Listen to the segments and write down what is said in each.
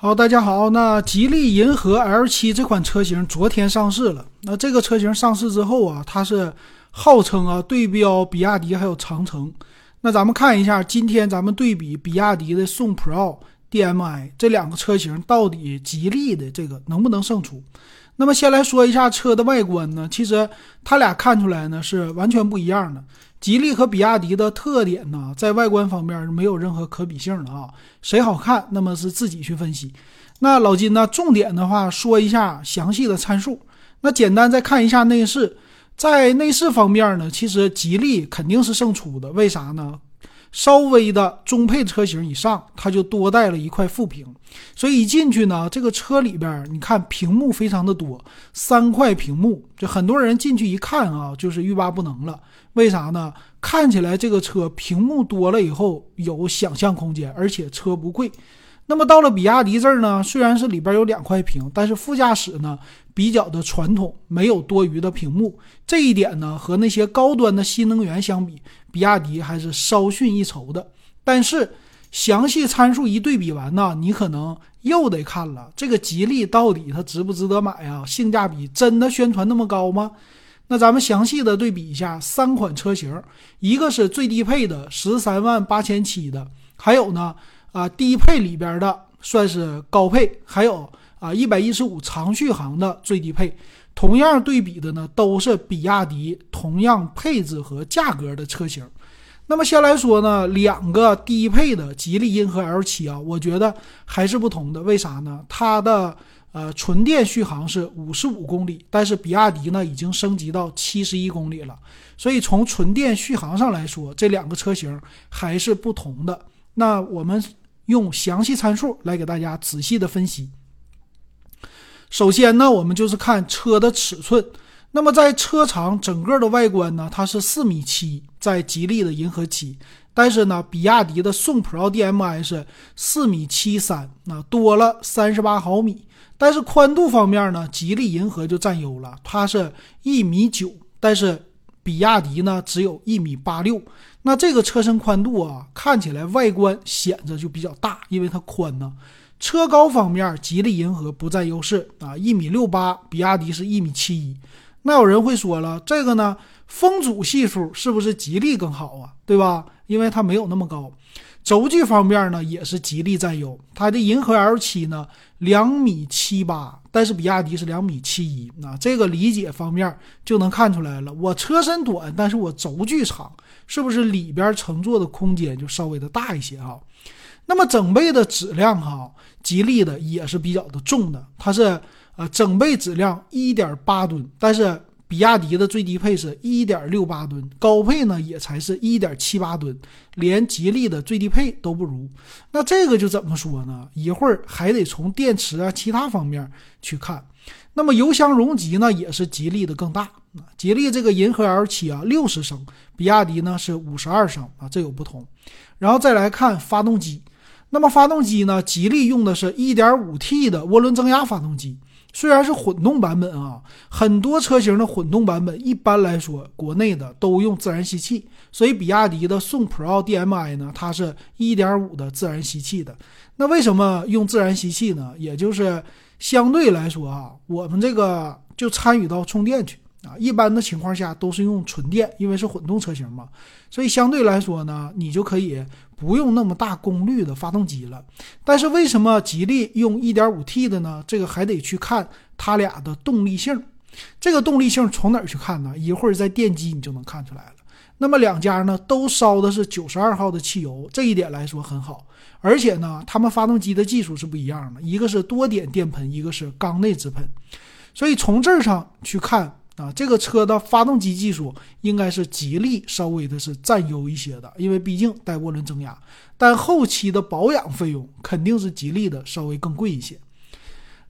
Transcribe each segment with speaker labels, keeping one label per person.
Speaker 1: 好，大家好。那吉利银河 L7 这款车型昨天上市了。那这个车型上市之后啊，它是号称啊对标比亚迪还有长城。那咱们看一下，今天咱们对比比亚迪的宋 Pro DM-i 这两个车型，到底吉利的这个能不能胜出？那么先来说一下车的外观呢，其实它俩看出来呢是完全不一样的。吉利和比亚迪的特点呢，在外观方面是没有任何可比性的啊，谁好看，那么是自己去分析。那老金呢，重点的话说一下详细的参数。那简单再看一下内饰，在内饰方面呢，其实吉利肯定是胜出的。为啥呢？稍微的中配车型以上，它就多带了一块副屏，所以一进去呢，这个车里边你看屏幕非常的多，三块屏幕，就很多人进去一看啊，就是欲罢不能了。为啥呢？看起来这个车屏幕多了以后有想象空间，而且车不贵。那么到了比亚迪这儿呢，虽然是里边有两块屏，但是副驾驶呢比较的传统，没有多余的屏幕。这一点呢和那些高端的新能源相比，比亚迪还是稍逊一筹的。但是详细参数一对比完呢，你可能又得看了，这个吉利到底它值不值得买啊？性价比真的宣传那么高吗？那咱们详细的对比一下三款车型，一个是最低配的十三万八千七的，还有呢啊低配里边的算是高配，还有啊一百一十五长续航的最低配，同样对比的呢都是比亚迪同样配置和价格的车型。那么先来说呢，两个低配的吉利银河 L 七啊，我觉得还是不同的。为啥呢？它的呃，纯电续航是五十五公里，但是比亚迪呢已经升级到七十一公里了，所以从纯电续航上来说，这两个车型还是不同的。那我们用详细参数来给大家仔细的分析。首先呢，我们就是看车的尺寸。那么在车长整个的外观呢，它是四米七，在吉利的银河七，但是呢，比亚迪的宋 Pro DM-i 是四米七三，那多了三十八毫米。但是宽度方面呢，吉利银河就占优了，它是一米九，但是比亚迪呢只有一米八六。那这个车身宽度啊，看起来外观显着就比较大，因为它宽呢。车高方面，吉利银河不占优势啊，一米六八，比亚迪是一米七一。那有人会说了，这个呢，风阻系数是不是吉利更好啊？对吧？因为它没有那么高。轴距方面呢，也是吉利占优。它的银河 L7 呢，两米七八，但是比亚迪是两米七一。那这个理解方面就能看出来了。我车身短，但是我轴距长，是不是里边乘坐的空间就稍微的大一些哈？那么整备的质量哈，吉利的也是比较的重的，它是呃整备质量一点八吨，但是。比亚迪的最低配是一点六八吨，高配呢也才是一点七八吨，连吉利的最低配都不如。那这个就怎么说呢？一会儿还得从电池啊其他方面去看。那么油箱容积呢也是吉利的更大吉利这个银河 L7 啊六十升，比亚迪呢是五十二升啊，这有不同。然后再来看发动机，那么发动机呢，吉利用的是一点五 T 的涡轮增压发动机。虽然是混动版本啊，很多车型的混动版本一般来说，国内的都用自然吸气，所以比亚迪的宋 Pro DM-i 呢，它是一点五的自然吸气的。那为什么用自然吸气呢？也就是相对来说啊，我们这个就参与到充电去。啊，一般的情况下都是用纯电，因为是混动车型嘛，所以相对来说呢，你就可以不用那么大功率的发动机了。但是为什么吉利用 1.5T 的呢？这个还得去看它俩的动力性。这个动力性从哪儿去看呢？一会儿在电机你就能看出来了。那么两家呢都烧的是92号的汽油，这一点来说很好。而且呢，他们发动机的技术是不一样的，一个是多点电喷，一个是缸内直喷。所以从这儿上去看。啊，这个车的发动机技术应该是吉利稍微的是占优一些的，因为毕竟带涡轮增压。但后期的保养费用肯定是吉利的稍微更贵一些。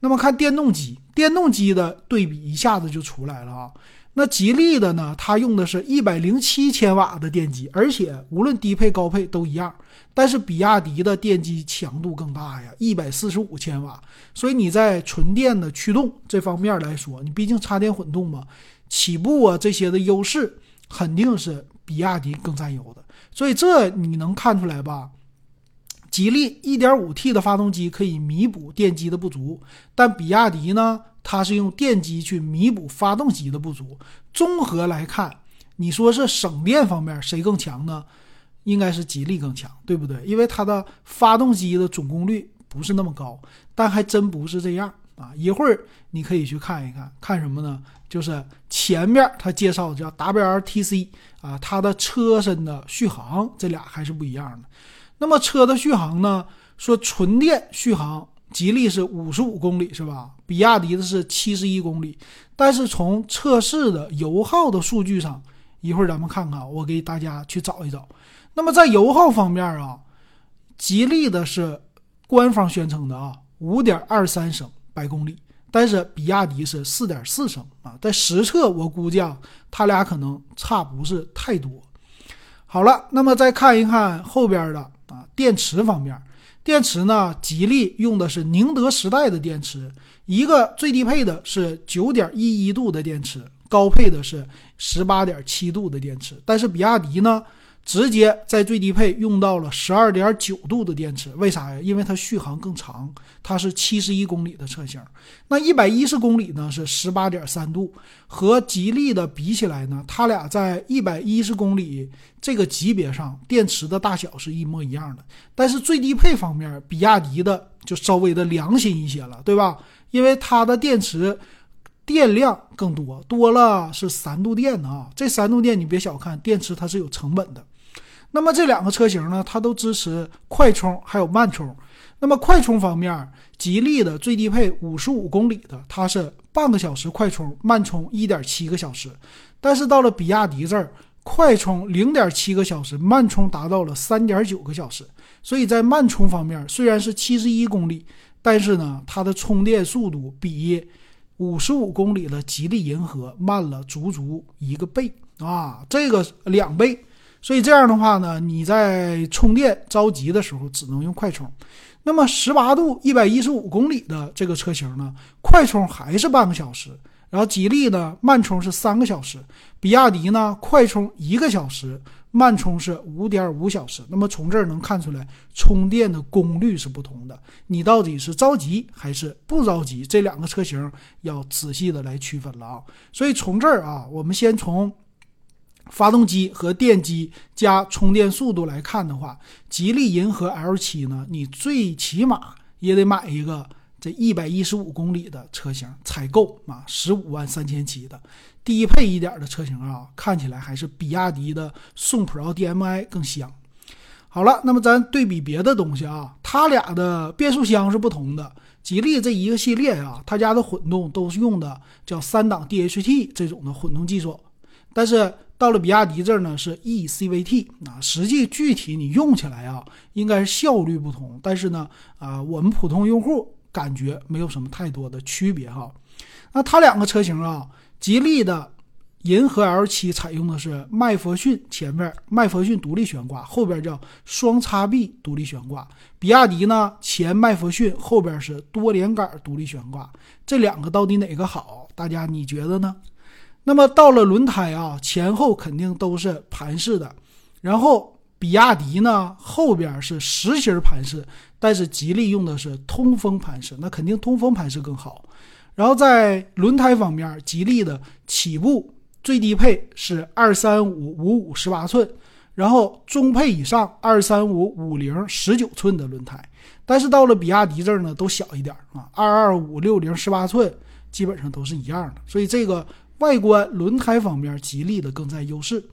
Speaker 1: 那么看电动机，电动机的对比一下子就出来了啊。那吉利的呢？它用的是一百零七千瓦的电机，而且无论低配高配都一样。但是比亚迪的电机强度更大呀，一百四十五千瓦。所以你在纯电的驱动这方面来说，你毕竟插电混动嘛，起步啊这些的优势肯定是比亚迪更占优的。所以这你能看出来吧？吉利 1.5T 的发动机可以弥补电机的不足，但比亚迪呢，它是用电机去弥补发动机的不足。综合来看，你说是省电方面谁更强呢？应该是吉利更强，对不对？因为它的发动机的总功率不是那么高，但还真不是这样啊！一会儿你可以去看一看，看什么呢？就是前面它介绍的叫 WRTC 啊，它的车身的续航，这俩还是不一样的。那么车的续航呢？说纯电续航，吉利是五十五公里，是吧？比亚迪的是七十一公里。但是从测试的油耗的数据上，一会儿咱们看看，我给大家去找一找。那么在油耗方面啊，吉利的是官方宣称的啊，五点二三升百公里，但是比亚迪是四点四升啊。在实测我估计啊，它俩可能差不是太多。好了，那么再看一看后边的啊，电池方面，电池呢，吉利用的是宁德时代的电池，一个最低配的是九点一一度的电池，高配的是十八点七度的电池，但是比亚迪呢？直接在最低配用到了十二点九度的电池，为啥呀？因为它续航更长，它是七十一公里的车型。那一百一十公里呢是十八点三度，和吉利的比起来呢，它俩在一百一十公里这个级别上，电池的大小是一模一样的。但是最低配方面，比亚迪的就稍微的良心一些了，对吧？因为它的电池电量更多，多了是三度电啊。这三度电你别小看，电池它是有成本的。那么这两个车型呢，它都支持快充还有慢充。那么快充方面，吉利的最低配五十五公里的，它是半个小时快充，慢充一点七个小时。但是到了比亚迪这儿，快充零点七个小时，慢充达到了三点九个小时。所以在慢充方面，虽然是七十一公里，但是呢，它的充电速度比五十五公里的吉利银河慢了足足一个倍啊，这个两倍。所以这样的话呢，你在充电着急的时候只能用快充。那么十八度一百一十五公里的这个车型呢，快充还是半个小时。然后吉利呢，慢充是三个小时；比亚迪呢，快充一个小时，慢充是五点五小时。那么从这儿能看出来，充电的功率是不同的。你到底是着急还是不着急？这两个车型要仔细的来区分了啊。所以从这儿啊，我们先从。发动机和电机加充电速度来看的话，吉利银河 L7 呢，你最起码也得买一个这一百一十五公里的车型才够啊，十五万三千七的低配一点的车型啊，看起来还是比亚迪的宋 Pro DM-i 更香。好了，那么咱对比别的东西啊，它俩的变速箱是不同的。吉利这一个系列啊，它家的混动都是用的叫三档 DHT 这种的混动技术，但是。到了比亚迪这儿呢，是 e CVT 啊，实际具体你用起来啊，应该是效率不同，但是呢，啊，我们普通用户感觉没有什么太多的区别哈。那它两个车型啊，吉利的银河 L7 采用的是麦弗逊前面麦弗逊独立悬挂，后边叫双叉臂独立悬挂；比亚迪呢，前麦弗逊后边是多连杆独立悬挂。这两个到底哪个好？大家你觉得呢？那么到了轮胎啊，前后肯定都是盘式的，然后比亚迪呢后边是实心盘式，但是吉利用的是通风盘式，那肯定通风盘式更好。然后在轮胎方面，吉利的起步最低配是二三五五五十八寸，然后中配以上二三五五零十九寸的轮胎，但是到了比亚迪这儿呢都小一点啊，二二五六零十八寸基本上都是一样的，所以这个。外观轮胎方面，吉利的更占优势。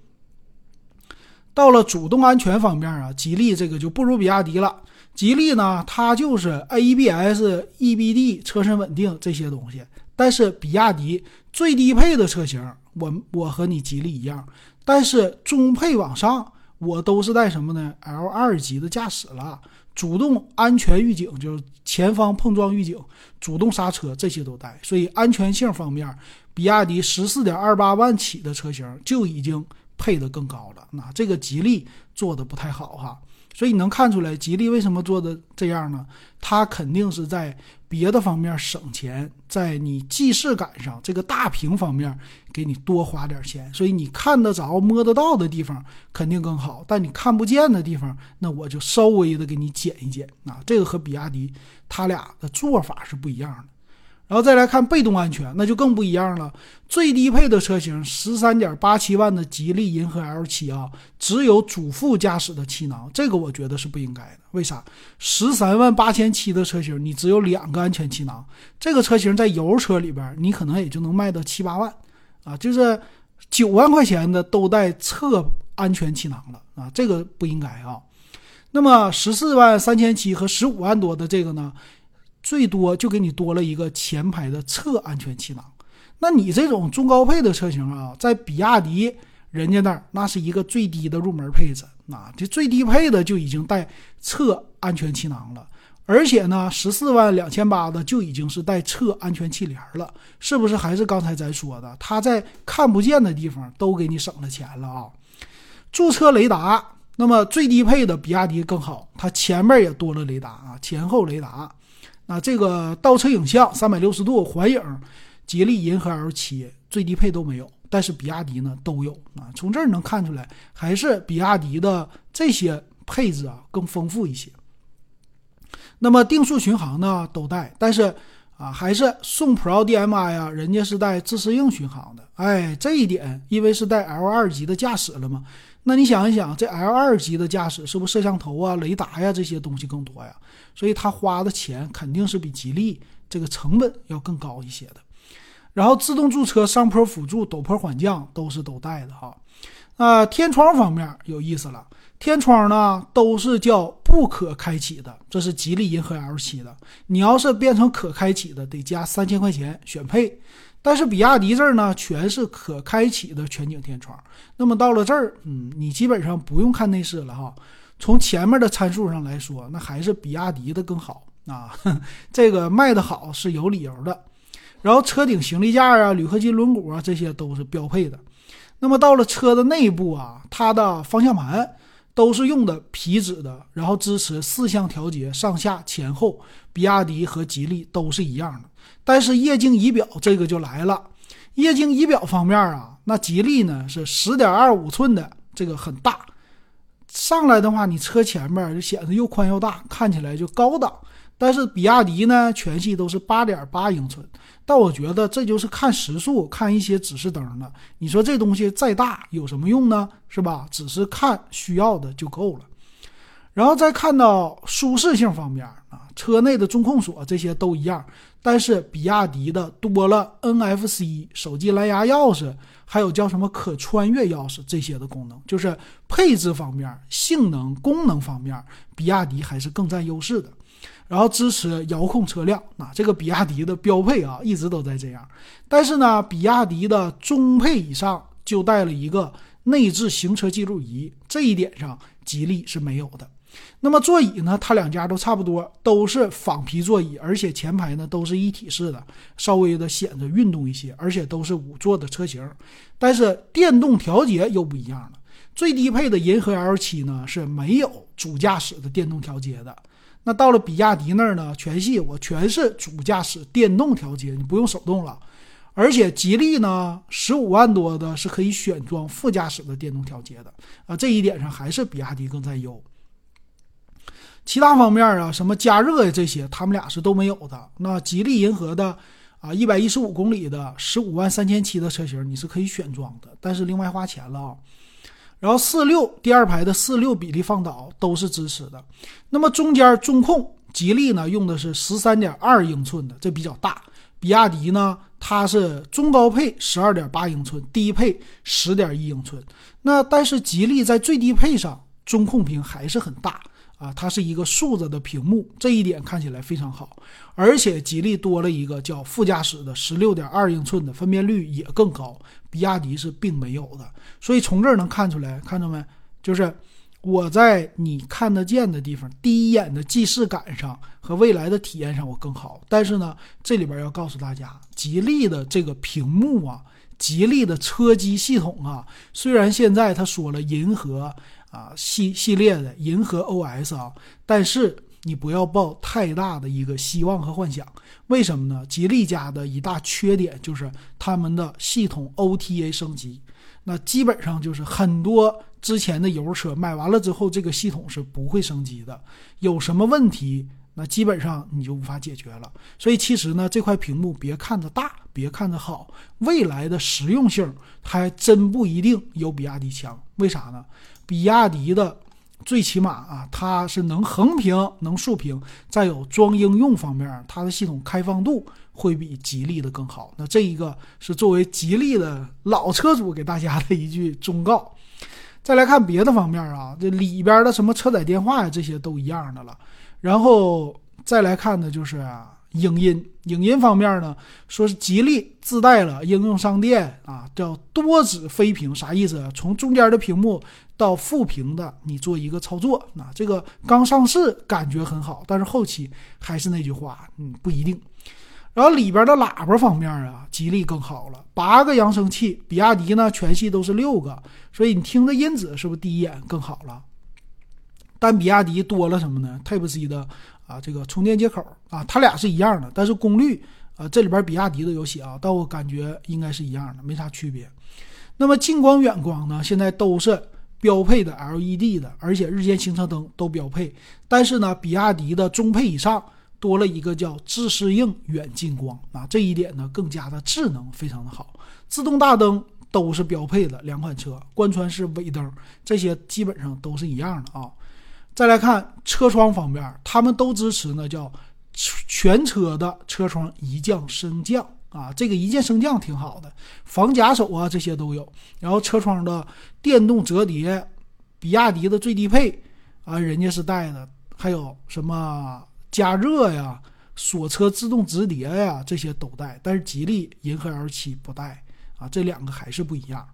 Speaker 1: 到了主动安全方面啊，吉利这个就不如比亚迪了。吉利呢，它就是 ABS、EBD、车身稳定这些东西。但是比亚迪最低配的车型，我我和你吉利一样，但是中配往上，我都是带什么呢？L 二级的驾驶了。主动安全预警就是前方碰撞预警、主动刹车这些都带，所以安全性方面，比亚迪十四点二八万起的车型就已经配得更高了。那这个吉利做的不太好哈。所以你能看出来，吉利为什么做的这样呢？它肯定是在别的方面省钱，在你既视感上，这个大屏方面给你多花点钱。所以你看得着、摸得到的地方肯定更好，但你看不见的地方，那我就稍微的给你减一减啊。这个和比亚迪它俩的做法是不一样的。然后再来看被动安全，那就更不一样了。最低配的车型，十三点八七万的吉利银河 L 七啊，只有主副驾驶的气囊，这个我觉得是不应该的。为啥？十三万八千七的车型，你只有两个安全气囊，这个车型在油车里边，你可能也就能卖到七八万啊，就是九万块钱的都带侧安全气囊了啊，这个不应该啊。那么十四万三千七和十五万多的这个呢？最多就给你多了一个前排的侧安全气囊，那你这种中高配的车型啊，在比亚迪人家那儿那是一个最低的入门配置，那这最低配的就已经带侧安全气囊了，而且呢，十四万两千八的就已经是带侧安全气帘了，是不是？还是刚才咱说的，它在看不见的地方都给你省了钱了啊！驻车雷达，那么最低配的比亚迪更好，它前面也多了雷达啊，前后雷达。啊这个倒车影像三百六十度环影，吉利银河 L 七最低配都没有，但是比亚迪呢都有啊。从这儿能看出来，还是比亚迪的这些配置啊更丰富一些。那么定速巡航呢都带，但是啊还是宋 Pro DM-i 啊，人家是带自适应巡航的。哎，这一点因为是带 L 二级的驾驶了嘛。那你想一想，这 L 二级的驾驶是不是摄像头啊、雷达呀这些东西更多呀？所以他花的钱肯定是比吉利这个成本要更高一些的。然后自动驻车、上坡辅助、陡坡缓降都是都带的哈。啊，天窗方面有意思了，天窗呢都是叫不可开启的，这是吉利银河 L 七的。你要是变成可开启的，得加三千块钱选配。但是比亚迪这儿呢，全是可开启的全景天窗。那么到了这儿，嗯，你基本上不用看内饰了哈。从前面的参数上来说，那还是比亚迪的更好啊。这个卖的好是有理由的。然后车顶行李架啊、铝合金轮毂啊，这些都是标配的。那么到了车的内部啊，它的方向盘都是用的皮质的，然后支持四项调节，上下前后，比亚迪和吉利都是一样的。但是液晶仪表这个就来了，液晶仪表方面啊，那吉利呢是十点二五寸的，这个很大。上来的话，你车前面就显得又宽又大，看起来就高档。但是比亚迪呢，全系都是八点八英寸。但我觉得这就是看时速、看一些指示灯的。你说这东西再大有什么用呢？是吧？只是看需要的就够了。然后再看到舒适性方面啊，车内的中控锁这些都一样，但是比亚迪的多了 NFC 手机蓝牙钥匙，还有叫什么可穿越钥匙这些的功能，就是配置方面、性能、功能方面，比亚迪还是更占优势的。然后支持遥控车辆，那这个比亚迪的标配啊，一直都在这样。但是呢，比亚迪的中配以上就带了一个内置行车记录仪，这一点上吉利是没有的。那么座椅呢？它两家都差不多，都是仿皮座椅，而且前排呢都是一体式的，稍微的显得运动一些，而且都是五座的车型。但是电动调节又不一样了，最低配的银河 L7 呢是没有主驾驶的电动调节的。那到了比亚迪那儿呢，全系我全是主驾驶电动调节，你不用手动了。而且吉利呢，十五万多的是可以选装副驾驶的电动调节的啊，这一点上还是比亚迪更占优。其他方面啊，什么加热呀这些，他们俩是都没有的。那吉利银河的啊，一百一十五公里的十五万三千七的车型，你是可以选装的，但是另外花钱了啊。然后四六第二排的四六比例放倒都是支持的。那么中间中控，吉利呢用的是十三点二英寸的，这比较大。比亚迪呢，它是中高配十二点八英寸，低配十点一英寸。那但是吉利在最低配上，中控屏还是很大。啊，它是一个竖着的屏幕，这一点看起来非常好，而且吉利多了一个叫副驾驶的十六点二英寸的，分辨率也更高，比亚迪是并没有的。所以从这儿能看出来，看到没？就是我在你看得见的地方，第一眼的既视感上和未来的体验上我更好。但是呢，这里边要告诉大家，吉利的这个屏幕啊，吉利的车机系统啊，虽然现在他说了银河。啊系系列的银河 OS 啊，但是你不要抱太大的一个希望和幻想。为什么呢？吉利家的一大缺点就是他们的系统 OTA 升级，那基本上就是很多之前的油车买完了之后，这个系统是不会升级的，有什么问题？那基本上你就无法解决了，所以其实呢，这块屏幕别看着大，别看着好，未来的实用性还真不一定有比亚迪强。为啥呢？比亚迪的最起码啊，它是能横屏、能竖屏，再有装应用方面，它的系统开放度会比吉利的更好。那这一个是作为吉利的老车主给大家的一句忠告。再来看别的方面啊，这里边的什么车载电话呀，这些都一样的了。然后再来看的就是影音，影音方面呢，说是吉利自带了应用商店啊，叫多指飞屏，啥意思？从中间的屏幕到副屏的，你做一个操作。那这个刚上市感觉很好，但是后期还是那句话，嗯，不一定。然后里边的喇叭方面啊，吉利更好了，八个扬声器，比亚迪呢全系都是六个，所以你听着音质是不是第一眼更好了？但比亚迪多了什么呢？Type C 的啊，这个充电接口啊，它俩是一样的，但是功率啊，这里边比亚迪的有写啊，但我感觉应该是一样的，没啥区别。那么近光、远光呢，现在都是标配的 LED 的，而且日间行车灯都标配。但是呢，比亚迪的中配以上多了一个叫自适应远近光啊，这一点呢更加的智能，非常的好。自动大灯都是标配的，两款车贯穿式尾灯这些基本上都是一样的啊。再来看车窗方面，他们都支持呢，叫全车的车窗一降升降啊，这个一键升降挺好的，防夹手啊这些都有。然后车窗的电动折叠，比亚迪的最低配啊，人家是带的，还有什么加热呀、锁车自动折叠呀，这些都带。但是吉利银河 L7 不带啊，这两个还是不一样。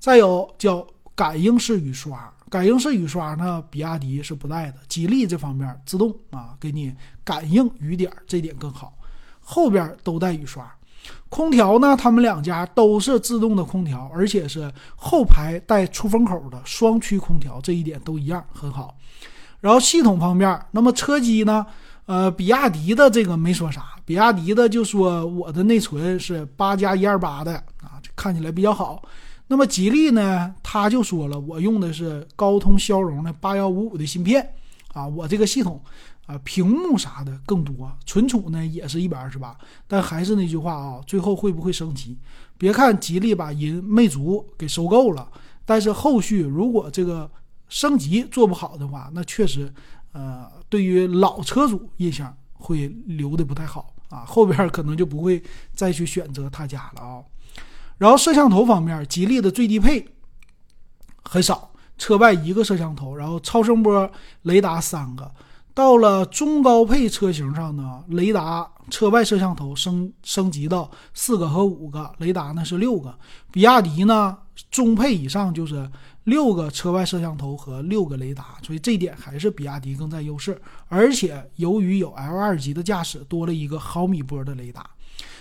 Speaker 1: 再有叫感应式雨刷。感应式雨刷呢，比亚迪是不带的，吉利这方面自动啊，给你感应雨点，这点更好。后边都带雨刷。空调呢，他们两家都是自动的空调，而且是后排带出风口的双区空调，这一点都一样很好。然后系统方面，那么车机呢，呃，比亚迪的这个没说啥，比亚迪的就说我的内存是八加一二八的啊，看起来比较好。那么吉利呢，他就说了，我用的是高通骁龙的八幺五五的芯片，啊，我这个系统，啊，屏幕啥的更多，存储呢也是一百二十八，但还是那句话啊，最后会不会升级？别看吉利把银魅族给收购了，但是后续如果这个升级做不好的话，那确实，呃，对于老车主印象会留的不太好啊，后边可能就不会再去选择他家了啊。然后摄像头方面，吉利的最低配很少，车外一个摄像头，然后超声波雷达三个。到了中高配车型上呢，雷达车外摄像头升升级到四个和五个，雷达呢是六个。比亚迪呢，中配以上就是六个车外摄像头和六个雷达，所以这点还是比亚迪更占优势。而且由于有 L 二级的驾驶，多了一个毫米波的雷达，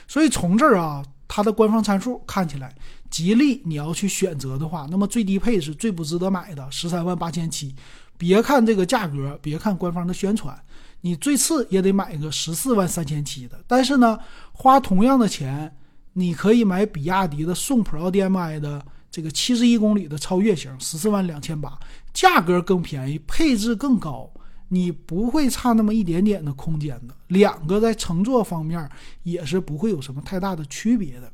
Speaker 1: 所以从这儿啊。它的官方参数看起来，吉利你要去选择的话，那么最低配是最不值得买的，十三万八千七。别看这个价格，别看官方的宣传，你最次也得买个十四万三千七的。但是呢，花同样的钱，你可以买比亚迪的宋 Pro DM-i 的这个七十一公里的超越型，十四万两千八，价格更便宜，配置更高。你不会差那么一点点的空间的，两个在乘坐方面也是不会有什么太大的区别的。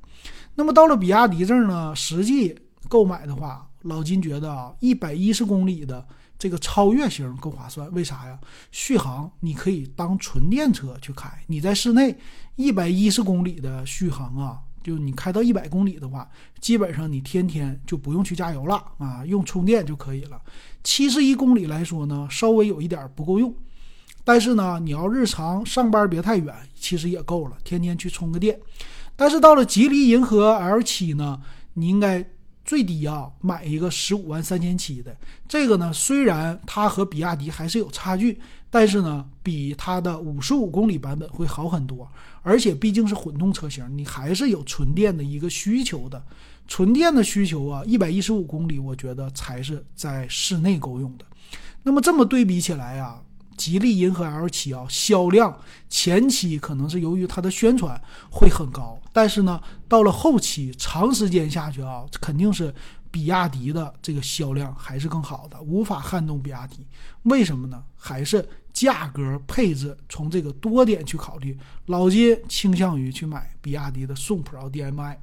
Speaker 1: 那么到了比亚迪这儿呢，实际购买的话，老金觉得啊，一百一十公里的这个超越型更划算。为啥呀？续航你可以当纯电车去开，你在室内一百一十公里的续航啊。就你开到一百公里的话，基本上你天天就不用去加油了啊，用充电就可以了。七十一公里来说呢，稍微有一点不够用，但是呢，你要日常上班别太远，其实也够了，天天去充个电。但是到了吉利银河 L 七呢，你应该最低啊买一个十五万三千七的，这个呢虽然它和比亚迪还是有差距，但是呢比它的五十五公里版本会好很多，而且毕竟是混动车型，你还是有纯电的一个需求的。纯电的需求啊，一百一十五公里，我觉得才是在室内够用的。那么这么对比起来啊，吉利银河 L7 啊，销量前期可能是由于它的宣传会很高，但是呢，到了后期长时间下去啊，肯定是比亚迪的这个销量还是更好的，无法撼动比亚迪。为什么呢？还是价格配置从这个多点去考虑，老金倾向于去买比亚迪的宋 Pro DM-i。